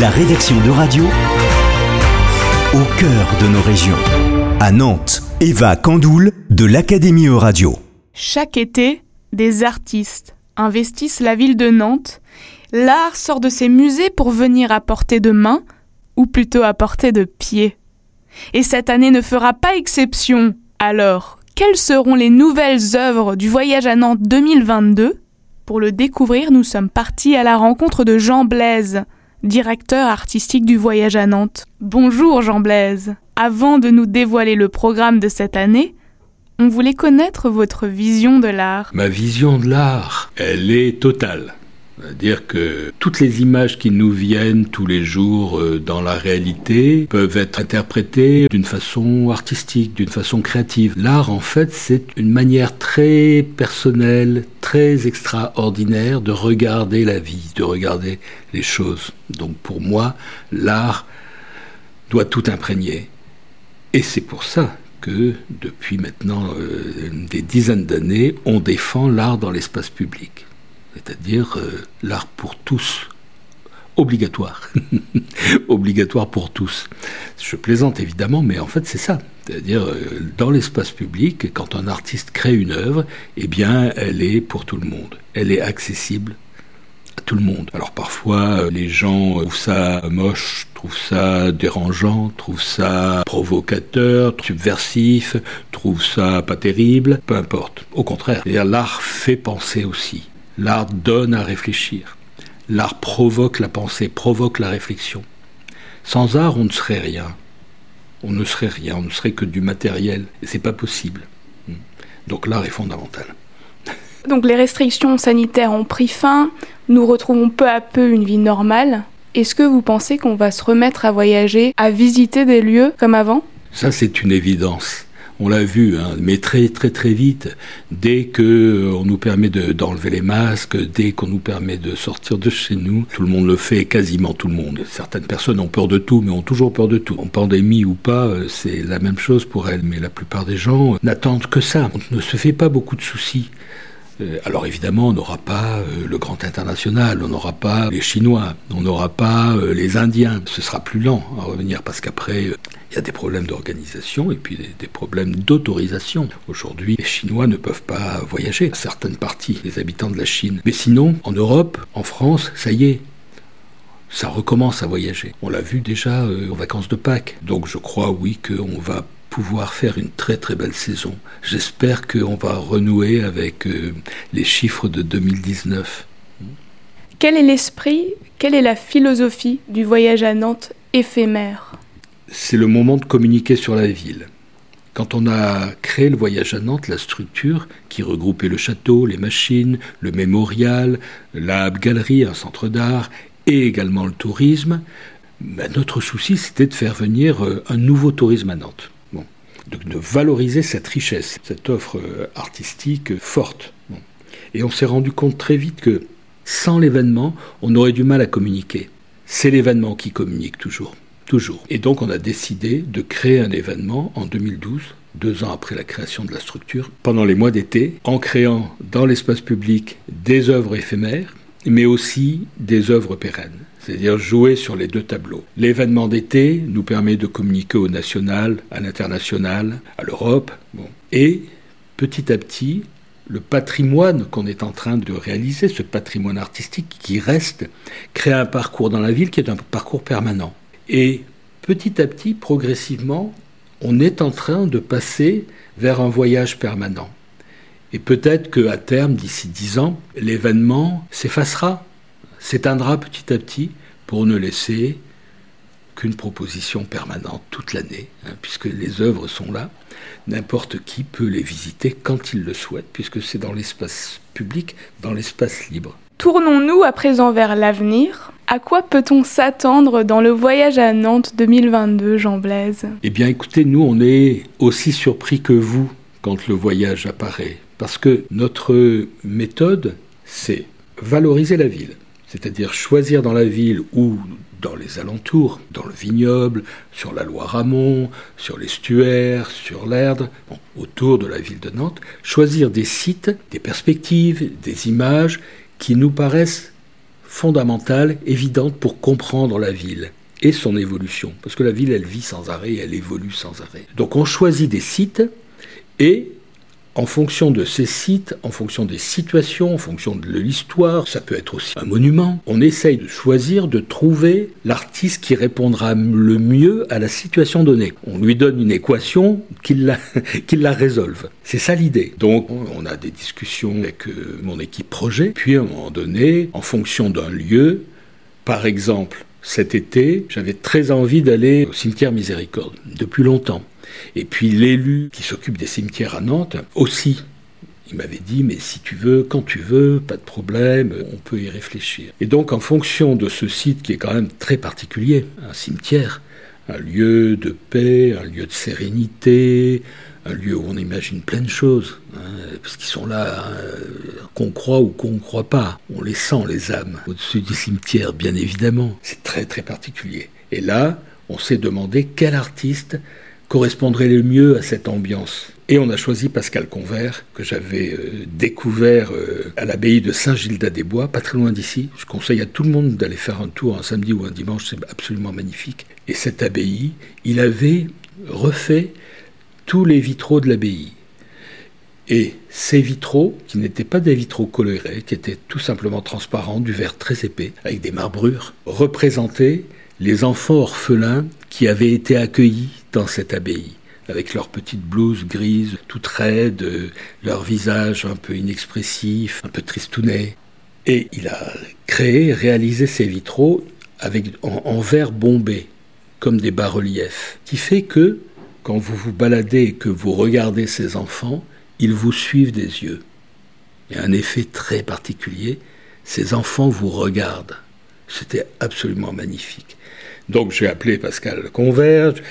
La rédaction de radio au cœur de nos régions. À Nantes, Eva Candoul de l'Académie Euradio. Chaque été, des artistes investissent la ville de Nantes. L'art sort de ses musées pour venir à portée de main, ou plutôt à portée de pied. Et cette année ne fera pas exception. Alors, quelles seront les nouvelles œuvres du voyage à Nantes 2022 Pour le découvrir, nous sommes partis à la rencontre de Jean Blaise, directeur artistique du voyage à Nantes. Bonjour Jean Blaise. Avant de nous dévoiler le programme de cette année, on voulait connaître votre vision de l'art. Ma vision de l'art, elle est totale. C'est-à-dire que toutes les images qui nous viennent tous les jours euh, dans la réalité peuvent être interprétées d'une façon artistique, d'une façon créative. L'art, en fait, c'est une manière très personnelle, très extraordinaire de regarder la vie, de regarder les choses. Donc pour moi, l'art doit tout imprégner. Et c'est pour ça que depuis maintenant euh, des dizaines d'années, on défend l'art dans l'espace public c'est-à-dire euh, l'art pour tous, obligatoire, obligatoire pour tous. Je plaisante évidemment, mais en fait c'est ça. C'est-à-dire euh, dans l'espace public, quand un artiste crée une œuvre, eh bien elle est pour tout le monde. Elle est accessible à tout le monde. Alors parfois euh, les gens trouvent ça moche, trouvent ça dérangeant, trouvent ça provocateur, subversif, trouvent ça pas terrible, peu importe. Au contraire, l'art fait penser aussi. L'art donne à réfléchir. L'art provoque la pensée, provoque la réflexion. Sans art, on ne serait rien. On ne serait rien, on ne serait que du matériel. C'est pas possible. Donc l'art est fondamental. Donc les restrictions sanitaires ont pris fin, nous retrouvons peu à peu une vie normale. Est-ce que vous pensez qu'on va se remettre à voyager, à visiter des lieux comme avant? Ça, c'est une évidence on l'a vu, hein, mais très très très vite, dès que euh, on nous permet d'enlever les masques, dès qu'on nous permet de sortir de chez nous, tout le monde le fait, quasiment tout le monde. Certaines personnes ont peur de tout, mais ont toujours peur de tout. En pandémie ou pas, euh, c'est la même chose pour elles, mais la plupart des gens n'attendent que ça. On ne se fait pas beaucoup de soucis. Euh, alors évidemment, on n'aura pas euh, le grand international, on n'aura pas les Chinois, on n'aura pas euh, les Indiens. Ce sera plus lent à revenir parce qu'après, il y a des problèmes d'organisation et puis des, problèmes d'autorisation. Aujourd'hui, les Chinois ne peuvent pas voyager, certaines parties des habitants de la Chine. Mais sinon, en Europe, en France, ça y est, ça recommence à voyager. On l'a vu déjà en vacances de Pâques. Donc je crois, oui, qu'on va pouvoir faire une très très belle saison. J'espère qu'on va renouer avec euh, les chiffres de 2019. Quel est l'esprit, quelle est la philosophie du voyage à Nantes éphémère? C'est le moment de communiquer sur la ville. Quand on a créé le voyage à Nantes, la structure qui regroupait le château, les machines, le mémorial, la galerie, un centre d'art et également le tourisme, ben, notre souci c'était de faire venir euh, un nouveau tourisme à Nantes de, valoriser cette richesse, cette offre euh, artistique forte. Et on s'est rendu compte très vite que sans l'événement, on aurait du mal à communiquer. C'est l'événement qui communique toujours. Toujours. Et donc on a décidé de créer un événement en 2012, deux ans après la création de la structure, pendant les mois d'été, en créant dans l'espace public des œuvres éphémères, mais aussi des œuvres pérennes c'est-à-dire jouer sur les deux tableaux. L'événement d'été nous permet de communiquer au national, à l'international, à l'Europe, et petit à petit, le patrimoine qu'on est en train de réaliser, ce patrimoine artistique qui reste, crée un parcours dans la ville qui est un parcours permanent. Et petit à petit, progressivement, on est en train de passer vers un voyage permanent. Et peut-être qu'à terme, d'ici dix ans, l'événement s'effacera, s'éteindra petit à petit pour ne laisser qu'une proposition permanente toute l'année, hein, puisque les œuvres sont là. N'importe qui peut les visiter quand il le souhaite, puisque c'est dans l'espace public, dans l'espace libre. Tournons-nous à présent vers l'avenir. À quoi peut-on s'attendre dans le voyage à Nantes 2022, Jean Blaise? Eh bien écoutez, nous on est aussi surpris que vous quand le voyage apparaît, parce que notre méthode, c'est valoriser la ville c'est-à-dire choisir dans la ville ou dans les alentours, dans le vignoble, sur la Loire amont, sur l'estuaire, sur l'Erdre, autour de la ville de Nantes, choisir des sites, des perspectives, des images qui nous paraissent fondamentale, évidente pour comprendre la ville et son évolution. Parce que la ville, elle vit sans arrêt, elle évolue sans arrêt. Donc on choisit des sites et en fonction de ces sites, en fonction des situations, en fonction de l'histoire, ça peut être aussi un monument, on essaye de choisir, de trouver l'artiste qui répondra le mieux à la situation donnée. On lui donne une équation qu'il la, la résolve. C'est ça l'idée. Donc on a des discussions avec euh, mon équipe projet, puis à un moment donné, en fonction d'un lieu, par exemple, cet été, j'avais très envie d'aller au cimetière Miséricorde, depuis longtemps. Et puis l'élu qui s'occupe des cimetières à Nantes aussi. Il m'avait dit, mais si tu veux, quand tu veux, pas de problème, on peut y réfléchir. Et donc en fonction de ce site qui est quand même très particulier, un cimetière, un lieu de paix, un lieu de sérénité, un lieu où on imagine plein de choses, hein, parce qu'ils sont là, hein, qu'on croit ou qu'on ne croit pas. On les sent, les âmes, au-dessus du cimetière, bien évidemment. C'est très très particulier. Et là, on s'est demandé quel artiste correspondrait le mieux à cette ambiance. Et on a choisi Pascal Convert, que j'avais euh, découvert euh, à l'abbaye de Saint-Gildas-des-Bois, pas très loin d'ici. Je conseille à tout le monde d'aller faire un tour un samedi ou un dimanche, c'est absolument magnifique. Et cette abbaye, il avait refait tous les vitraux de l'abbaye. Et ces vitraux, qui n'étaient pas des vitraux colorés, qui étaient tout simplement transparents, du verre très épais, avec des marbrures, représentaient les enfants orphelins qui avaient été accueillis dans cette abbaye, avec leurs petites blouses grises, toutes raides, leur visage un peu inexpressif, un peu tristounet. Et il a créé, réalisé ces vitraux avec, en, verre bombé, comme des bas-reliefs, qui fait que, quand vous vous baladez et que vous regardez ces enfants, ils vous suivent des yeux. Il y a un effet très particulier, ces enfants vous regardent. C'était absolument magnifique. Donc j'ai appelé Pascal Converge.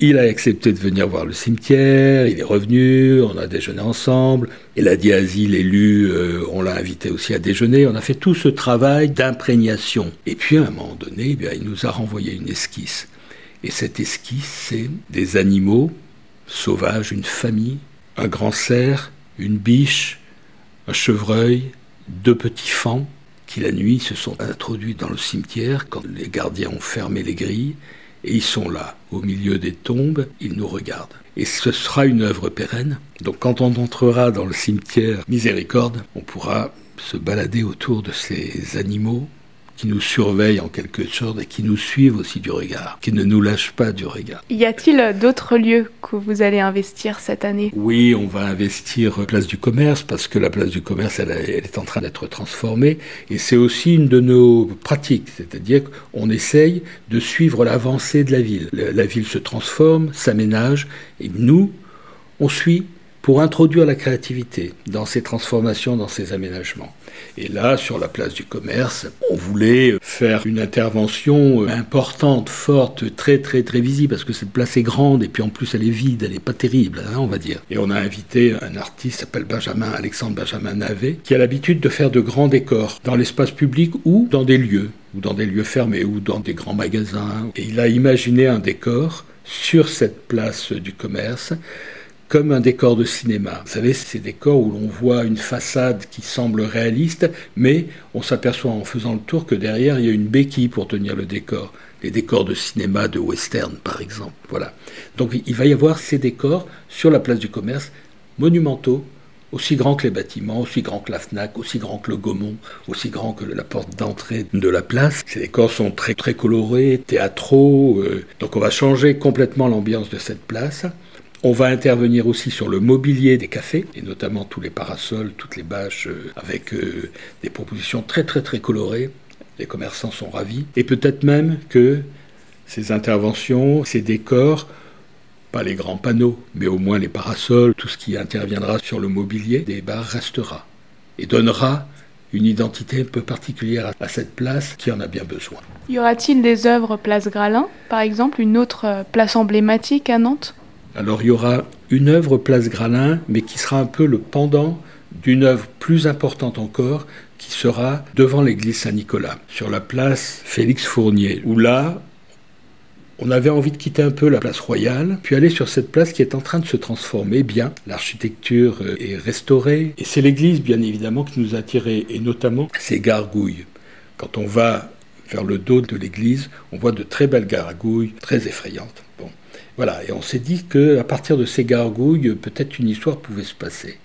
Il a accepté de venir voir le cimetière, il est revenu, on a déjeuné ensemble. Et la Diasie, l'élu, euh, on l'a invité aussi à déjeuner. On a fait tout ce travail d'imprégnation. Et puis à un moment donné, eh il nous a renvoyé une esquisse. Et cette esquisse, c'est des animaux sauvages, une famille, un grand cerf, une biche, un chevreuil, deux petits fans, qui la nuit se sont introduits dans le cimetière quand les gardiens ont fermé les grilles, et ils sont là, au milieu des tombes, ils nous regardent. Et ce sera une œuvre pérenne. Donc quand on entrera dans le cimetière Miséricorde, on pourra se balader autour de ces animaux qui nous surveillent en quelque sorte et qui nous suivent aussi du regard, qui ne nous lâchent pas du regard. Y a-t-il d'autres lieux que vous allez investir cette année? Oui, on va investir Place du Commerce parce que la Place du Commerce, elle, est en train d'être transformée et c'est aussi une de nos pratiques, c'est-à-dire qu'on essaye de suivre l'avancée de la ville. La ville se transforme, s'aménage et nous, on suit pour introduire la créativité dans ces transformations, dans ces aménagements. Et là, sur la place du commerce, on voulait faire une intervention importante, forte, très très très visible, parce que cette place est grande et puis en plus elle est vide, elle n'est pas terrible, hein, on va dire. Et on a invité un artiste s'appelle Benjamin, Alexandre Benjamin Navet, qui a l'habitude de faire de grands décors dans l'espace public ou dans des lieux, ou dans des lieux fermés, ou dans des grands magasins. Et il a imaginé un décor sur cette place du commerce comme un décor de cinéma. Vous savez, ces décors où l'on voit une façade qui semble réaliste, mais on s'aperçoit en faisant le tour que derrière, il y a une béquille pour tenir le décor. Les décors de cinéma, de western, par exemple. Voilà. Donc il va y avoir ces décors sur la place du commerce, monumentaux, aussi grands que les bâtiments, aussi grands que la FNAC, aussi grands que le Gaumont, aussi grands que la porte d'entrée de la place. Ces décors sont très, très colorés, théâtraux. Euh, donc on va changer complètement l'ambiance de cette place. On va intervenir aussi sur le mobilier des cafés, et notamment tous les parasols, toutes les bâches, euh, avec euh, des propositions très très très colorées. Les commerçants sont ravis. Et peut-être même que ces interventions, ces décors, pas les grands panneaux, mais au moins les parasols, tout ce qui interviendra sur le mobilier des bars restera et donnera une identité un peu particulière à cette place qui en a bien besoin. Y aura-t-il des œuvres place Gralin, par exemple, une autre euh, place emblématique à Nantes? Alors il y aura une œuvre Place Gralin, mais qui sera un peu le pendant d'une œuvre plus importante encore, qui sera devant l'église Saint-Nicolas, sur la place Félix Fournier, où là, on avait envie de quitter un peu la place royale, puis aller sur cette place qui est en train de se transformer bien. L'architecture euh, est restaurée, et c'est l'église, bien évidemment, qui nous a attirés, et notamment ces gargouilles. Quand on va vers le dos de l'église, on voit de très belles gargouilles, très effrayantes. Bon, voilà, et on s'est dit que à partir de ces gargouilles, peut-être une histoire pouvait se passer.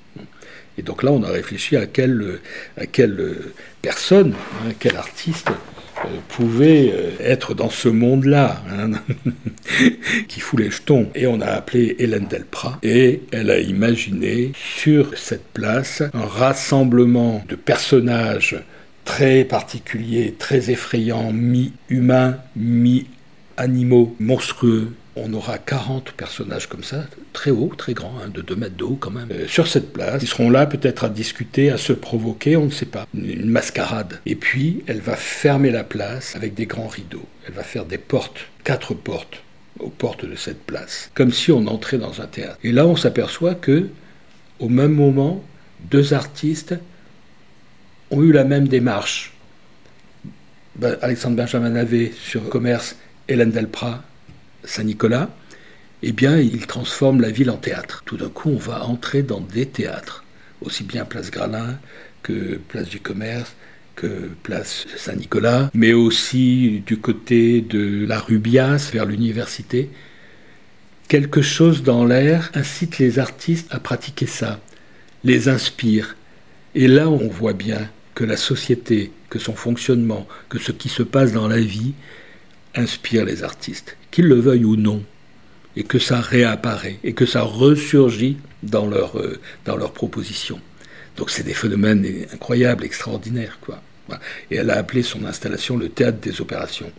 Et donc là, on a réfléchi à quelle, à quelle personne, hein, quel artiste euh, pouvait euh, être dans ce monde-là, hein, qui fout les jetons. Et on a appelé Hélène Delprat, et elle a imaginé sur cette place un rassemblement de personnages très particuliers, très effrayants, mi-humains, mi-animaux, monstrueux, on aura 40 personnages comme ça, très hauts, très grands, hein, de 2 mètres de haut quand même, euh, sur cette place. Ils seront là peut-être à discuter, à se provoquer, on ne sait pas. Une, mascarade. Et puis, elle va fermer la place avec des grands rideaux. Elle va faire des portes, quatre portes aux portes de cette place, comme si on entrait dans un théâtre. Et là, on s'aperçoit que, au même moment, deux artistes ont eu la même démarche. Ben, Alexandre Benjamin Navet sur commerce, Hélène Delprat Saint-Nicolas, eh bien, il transforme la ville en théâtre. Tout d'un coup, on va entrer dans des théâtres, aussi bien Place Gralin que Place du Commerce, que Place Saint-Nicolas, mais aussi du côté de la Rubias vers l'université. Quelque chose dans l'air incite les artistes à pratiquer ça, les inspire. Et là, on voit bien que la société, que son fonctionnement, que ce qui se passe dans la vie inspire les artistes qu'ils le veuillent ou non, et que ça réapparaît, et que ça ressurgit dans leur, euh. Donc c'est des phénomènes incroyables, extraordinaires. Quoi. Et elle a appelé son installation le théâtre des opérations.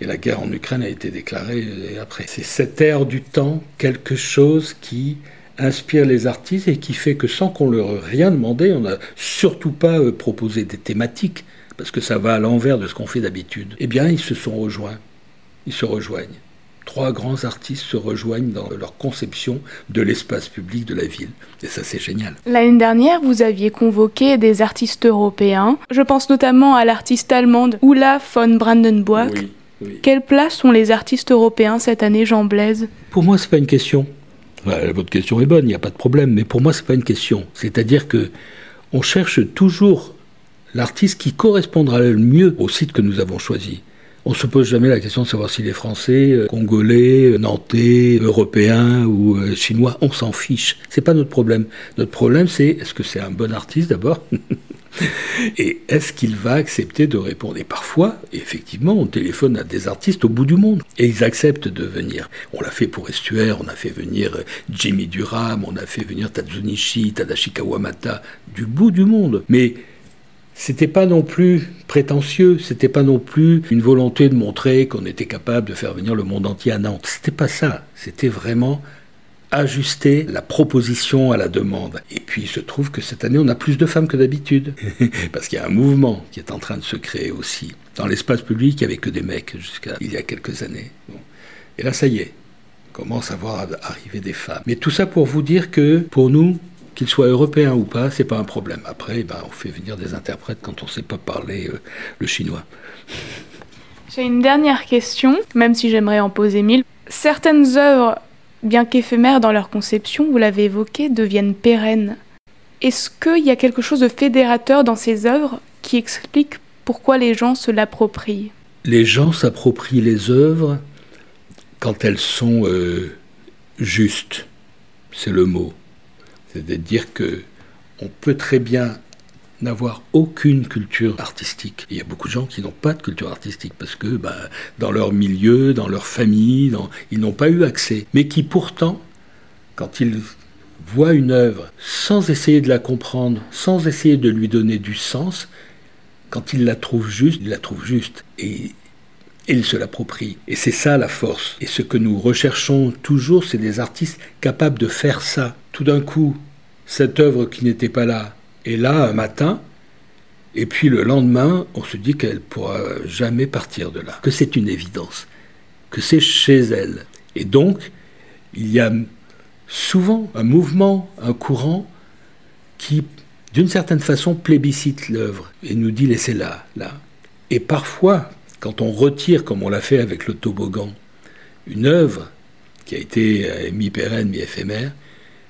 Et la guerre en Ukraine a été déclarée euh, après. C'est cette ère du temps, quelque chose qui inspire les artistes et qui fait que sans qu'on leur rien demandé, on n'a surtout pas euh, proposé des thématiques, parce que ça va à l'envers de ce qu'on fait d'habitude. Eh bien, ils se sont rejoints ils se rejoignent. Trois grands artistes se rejoignent dans leur conception de l'espace public de la ville. Et ça, c'est génial. L'année dernière, vous aviez convoqué des artistes européens. Je pense notamment à l'artiste allemande Ulla von Brandenburg. Quelle place ont les artistes européens cette année, Jean Blaise? Pour moi, c'est pas une question. votre question est bonne, il n'y a pas de problème. Mais pour moi, c'est pas une question. C'est-à-dire que on cherche toujours l'artiste qui correspondra le mieux au site que nous avons choisi. On se pose jamais la question de savoir s'il est français, euh, congolais, euh, nantais, européen ou euh, chinois. On s'en fiche. C'est pas notre problème. Notre problème, c'est est-ce que c'est un bon artiste d'abord Et est-ce qu'il va accepter de répondre? Et parfois, effectivement, on téléphone à des artistes au bout du monde et ils acceptent de venir. On l'a fait pour Estuaire, on a fait venir Jimmy Durham, on a fait venir Tadzunishi, Tadashi Kawamata du bout du monde. Mais c'était pas non plus prétentieux, c'était pas non plus une volonté de montrer qu'on était capable de faire venir le monde entier à Nantes. C'était pas ça. C'était vraiment ajuster la proposition à la demande. Et puis il se trouve que cette année, on a plus de femmes que d'habitude. Parce qu'il y a un mouvement qui est en train de se créer aussi. Dans l'espace public, il n'y avait que des mecs jusqu'à il y a quelques années. Et là, ça y est, on commence à voir arriver des femmes. Mais tout ça pour vous dire que pour nous, qu'il soit européen ou pas, c'est pas un problème. Après, ben, on fait venir des interprètes quand on ne sait pas parler euh, le chinois. J'ai une dernière question, même si j'aimerais en poser mille. Certaines œuvres, bien qu'éphémères dans leur conception, vous l'avez évoqué, deviennent pérennes. Est-ce qu'il y a quelque chose de fédérateur dans ces œuvres qui explique pourquoi les gens se l'approprient? Les gens s'approprient les œuvres quand elles sont euh, justes, c'est le mot. C'est-à-dire que on peut très bien n'avoir aucune culture artistique. Il y a beaucoup de gens qui n'ont pas de culture artistique parce que bah, dans leur milieu, dans leur famille, ils n'ont pas eu accès. Mais qui pourtant, quand ils voient une œuvre sans essayer de la comprendre, sans essayer de lui donner du sens, quand ils la trouvent juste, ils la trouvent juste. Et, et ils se l'approprient. Et c'est ça la force. Et ce que nous recherchons toujours, c'est des artistes capables de faire ça. Tout d'un coup, cette œuvre qui n'était pas là est là un matin, et puis le lendemain, on se dit qu'elle pourra jamais partir de là, que c'est une évidence, que c'est chez elle. Et donc, il y a souvent un mouvement, un courant qui, d'une certaine façon, plébiscite l'œuvre et nous dit laissez-la là. Et parfois, quand on retire, comme on l'a fait avec le toboggan, une œuvre qui a été euh, mi-pérenne, mi-éphémère,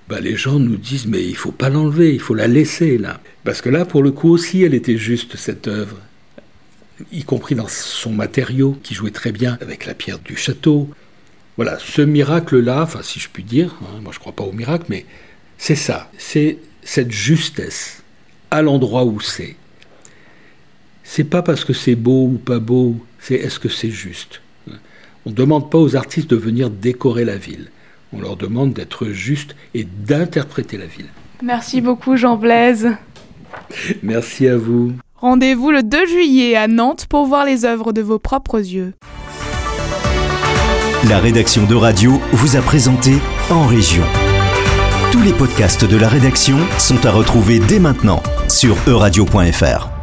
bah, les gens nous disent mais il faut pas l'enlever, il faut la laisser là. Parce que là, pour le coup aussi, elle était juste cette œuvre. y compris dans son matériau, qui jouait très bien avec la pierre du château. Voilà, ce miracle-là, enfin si je puis dire, hein, moi je ne crois pas au miracle, mais c'est ça, c'est cette justesse à l'endroit où c'est. C'est pas parce que c'est beau ou pas beau, c'est est-ce que c'est juste? On ne demande pas aux artistes de venir décorer la ville. On leur demande d'être juste et d'interpréter la ville. Merci beaucoup Jean Blaise. Merci à vous. Rendez-vous le 2 juillet à Nantes pour voir les œuvres de vos propres yeux. La rédaction de radio vous a présenté En Région. Tous les podcasts de la rédaction sont à retrouver dès maintenant sur euradio.fr.